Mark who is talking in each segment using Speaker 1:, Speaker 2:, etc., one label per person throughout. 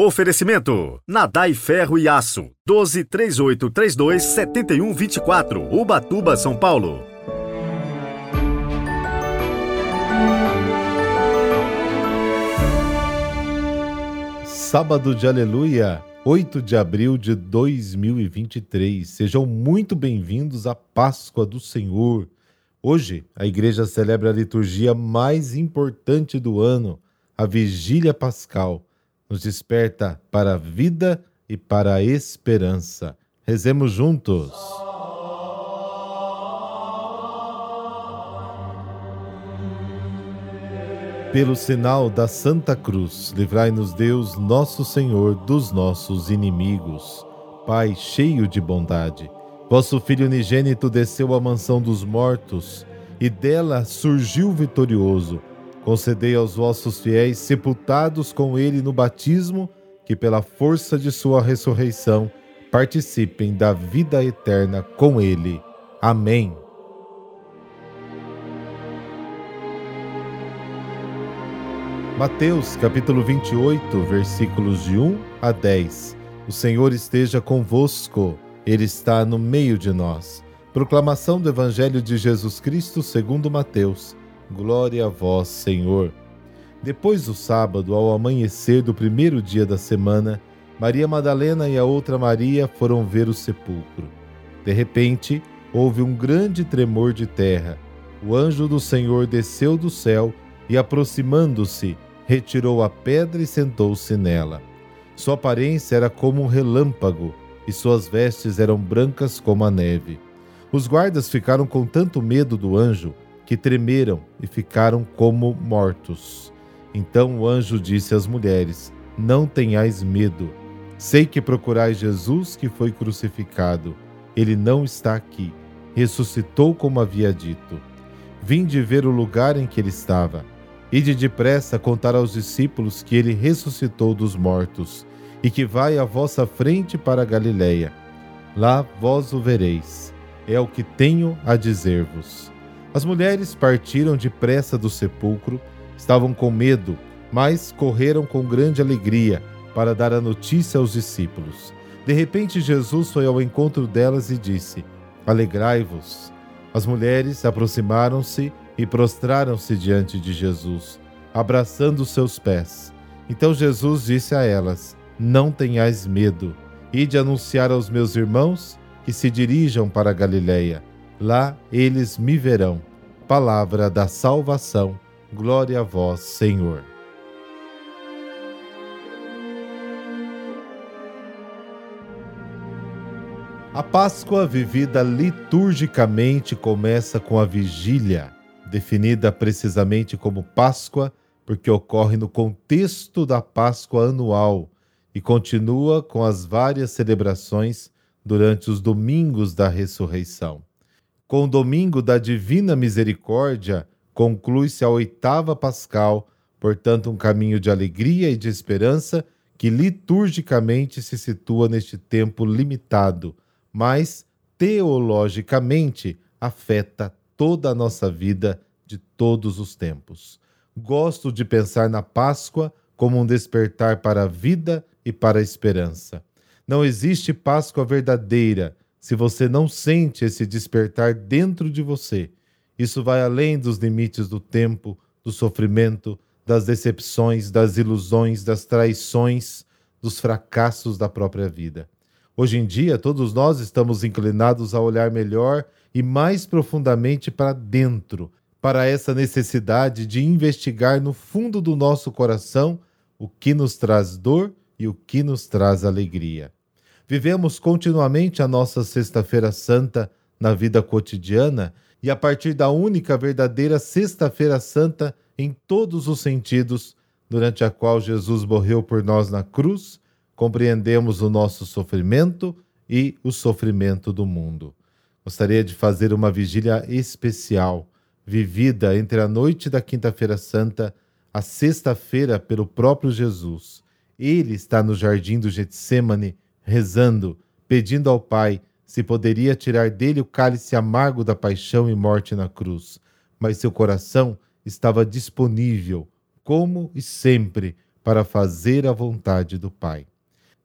Speaker 1: Oferecimento: Nadai Ferro e Aço, 12 3832 7124, Ubatuba, São Paulo.
Speaker 2: Sábado de Aleluia, 8 de abril de 2023. Sejam muito bem-vindos à Páscoa do Senhor. Hoje, a igreja celebra a liturgia mais importante do ano, a Vigília Pascal nos desperta para a vida e para a esperança. Rezemos juntos. Pelo sinal da Santa Cruz, livrai-nos Deus, nosso Senhor, dos nossos inimigos. Pai cheio de bondade, vosso Filho unigênito desceu à mansão dos mortos e dela surgiu vitorioso Concedei aos vossos fiéis, sepultados com ele no batismo, que pela força de sua ressurreição participem da vida eterna com ele. Amém. Mateus capítulo 28, versículos de 1 a 10. O Senhor esteja convosco, Ele está no meio de nós. Proclamação do Evangelho de Jesus Cristo segundo Mateus. Glória a vós, Senhor. Depois do sábado, ao amanhecer do primeiro dia da semana, Maria Madalena e a outra Maria foram ver o sepulcro. De repente, houve um grande tremor de terra. O anjo do Senhor desceu do céu e, aproximando-se, retirou a pedra e sentou-se nela. Sua aparência era como um relâmpago e suas vestes eram brancas como a neve. Os guardas ficaram com tanto medo do anjo que tremeram e ficaram como mortos. Então o anjo disse às mulheres: Não tenhais medo. Sei que procurais Jesus que foi crucificado. Ele não está aqui. Ressuscitou como havia dito. Vinde ver o lugar em que ele estava. Ide depressa contar aos discípulos que ele ressuscitou dos mortos e que vai à vossa frente para Galiléia. Lá vós o vereis. É o que tenho a dizer-vos. As mulheres partiram depressa do sepulcro, estavam com medo, mas correram com grande alegria para dar a notícia aos discípulos. De repente, Jesus foi ao encontro delas e disse: Alegrai-vos. As mulheres aproximaram-se e prostraram-se diante de Jesus, abraçando seus pés. Então Jesus disse a elas: Não tenhais medo. Ide anunciar aos meus irmãos que se dirijam para Galiléia lá eles me verão. Palavra da salvação, glória a vós, Senhor. A Páscoa vivida liturgicamente começa com a vigília, definida precisamente como Páscoa, porque ocorre no contexto da Páscoa anual e continua com as várias celebrações durante os domingos da ressurreição. Com o domingo da Divina Misericórdia, conclui-se a oitava Pascal, portanto, um caminho de alegria e de esperança que liturgicamente se situa neste tempo limitado, mas teologicamente afeta toda a nossa vida de todos os tempos. Gosto de pensar na Páscoa como um despertar para a vida e para a esperança. Não existe Páscoa verdadeira se você não sente esse despertar dentro de você, isso vai além dos limites do tempo, do sofrimento, das decepções, das ilusões, das traições, dos fracassos da própria vida. Hoje em dia, todos nós estamos inclinados a olhar melhor e mais profundamente para dentro, para essa necessidade de investigar no fundo do nosso coração o que nos traz dor e o que nos traz alegria. Vivemos continuamente a nossa Sexta-feira Santa na vida cotidiana e a partir da única verdadeira Sexta-feira Santa em todos os sentidos, durante a qual Jesus morreu por nós na cruz, compreendemos o nosso sofrimento e o sofrimento do mundo. Gostaria de fazer uma vigília especial, vivida entre a noite da Quinta-feira Santa a sexta-feira pelo próprio Jesus. Ele está no jardim do Getsemane rezando, pedindo ao Pai se poderia tirar dele o cálice amargo da paixão e morte na cruz, mas seu coração estava disponível, como e sempre, para fazer a vontade do Pai.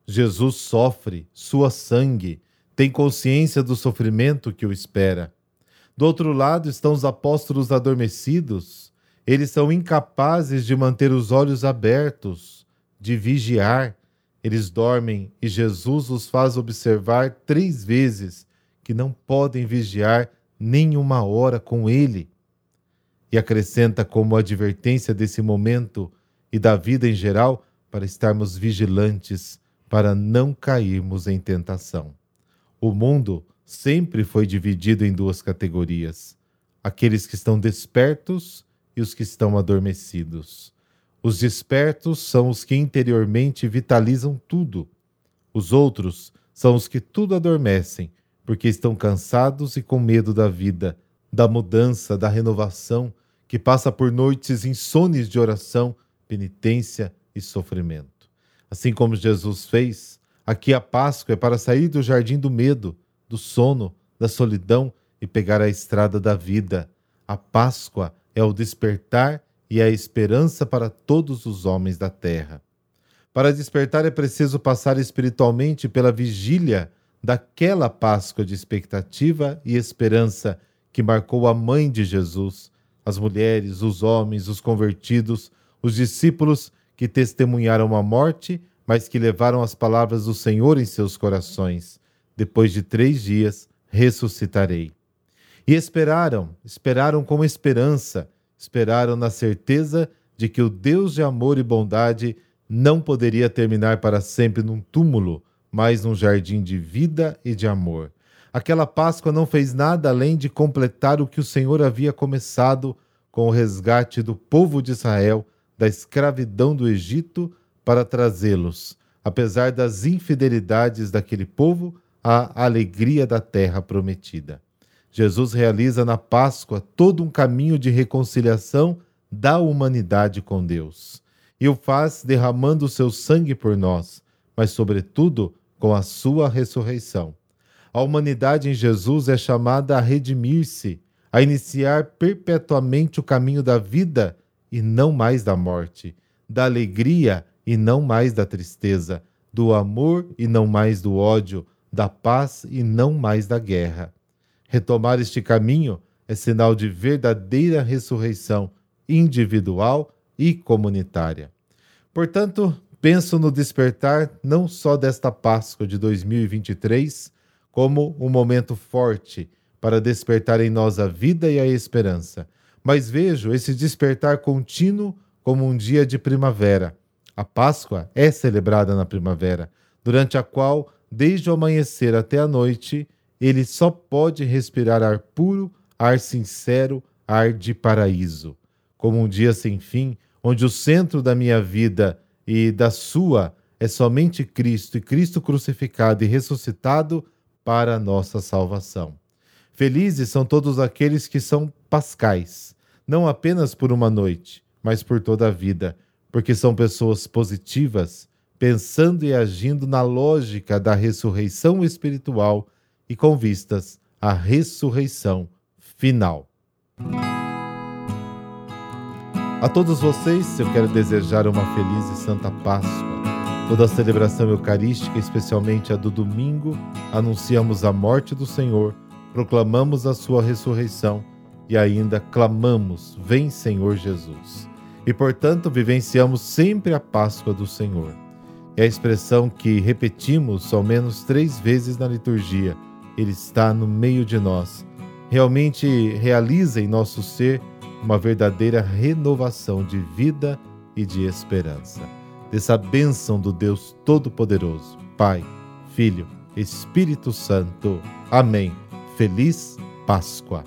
Speaker 2: Jesus sofre, sua sangue, tem consciência do sofrimento que o espera. Do outro lado estão os apóstolos adormecidos. Eles são incapazes de manter os olhos abertos, de vigiar. Eles dormem e Jesus os faz observar três vezes que não podem vigiar nem uma hora com ele. E acrescenta como advertência desse momento e da vida em geral para estarmos vigilantes, para não cairmos em tentação. O mundo sempre foi dividido em duas categorias: aqueles que estão despertos e os que estão adormecidos. Os despertos são os que interiormente vitalizam tudo. Os outros são os que tudo adormecem, porque estão cansados e com medo da vida, da mudança, da renovação, que passa por noites insones de oração penitência e sofrimento. Assim como Jesus fez, aqui a Páscoa é para sair do jardim do medo, do sono, da solidão e pegar a estrada da vida. A Páscoa é o despertar e a esperança para todos os homens da terra. Para despertar é preciso passar espiritualmente pela vigília daquela Páscoa de expectativa e esperança que marcou a mãe de Jesus, as mulheres, os homens, os convertidos, os discípulos que testemunharam a morte, mas que levaram as palavras do Senhor em seus corações. Depois de três dias, ressuscitarei. E esperaram, esperaram com esperança, esperaram na certeza de que o Deus de amor e bondade não poderia terminar para sempre num túmulo, mas num jardim de vida e de amor. Aquela Páscoa não fez nada além de completar o que o Senhor havia começado com o resgate do povo de Israel da escravidão do Egito para trazê-los, apesar das infidelidades daquele povo, à alegria da terra prometida. Jesus realiza na Páscoa todo um caminho de reconciliação da humanidade com Deus. E o faz derramando o seu sangue por nós, mas, sobretudo, com a sua ressurreição. A humanidade em Jesus é chamada a redimir-se, a iniciar perpetuamente o caminho da vida e não mais da morte, da alegria e não mais da tristeza, do amor e não mais do ódio, da paz e não mais da guerra. Retomar este caminho é sinal de verdadeira ressurreição individual e comunitária. Portanto, penso no despertar não só desta Páscoa de 2023, como um momento forte para despertar em nós a vida e a esperança, mas vejo esse despertar contínuo como um dia de primavera. A Páscoa é celebrada na primavera, durante a qual, desde o amanhecer até a noite, ele só pode respirar ar puro, ar sincero, ar de paraíso. Como um dia sem fim, onde o centro da minha vida e da sua é somente Cristo e Cristo crucificado e ressuscitado para a nossa salvação. Felizes são todos aqueles que são pascais, não apenas por uma noite, mas por toda a vida, porque são pessoas positivas, pensando e agindo na lógica da ressurreição espiritual e com vistas à ressurreição final. A todos vocês, eu quero desejar uma feliz e santa Páscoa. Toda a celebração eucarística, especialmente a do domingo, anunciamos a morte do Senhor, proclamamos a sua ressurreição e ainda clamamos: Vem, Senhor Jesus. E, portanto, vivenciamos sempre a Páscoa do Senhor. É a expressão que repetimos ao menos três vezes na liturgia. Ele está no meio de nós. Realmente realiza em nosso ser uma verdadeira renovação de vida e de esperança. Dessa bênção do Deus Todo-Poderoso, Pai, Filho, Espírito Santo. Amém. Feliz Páscoa.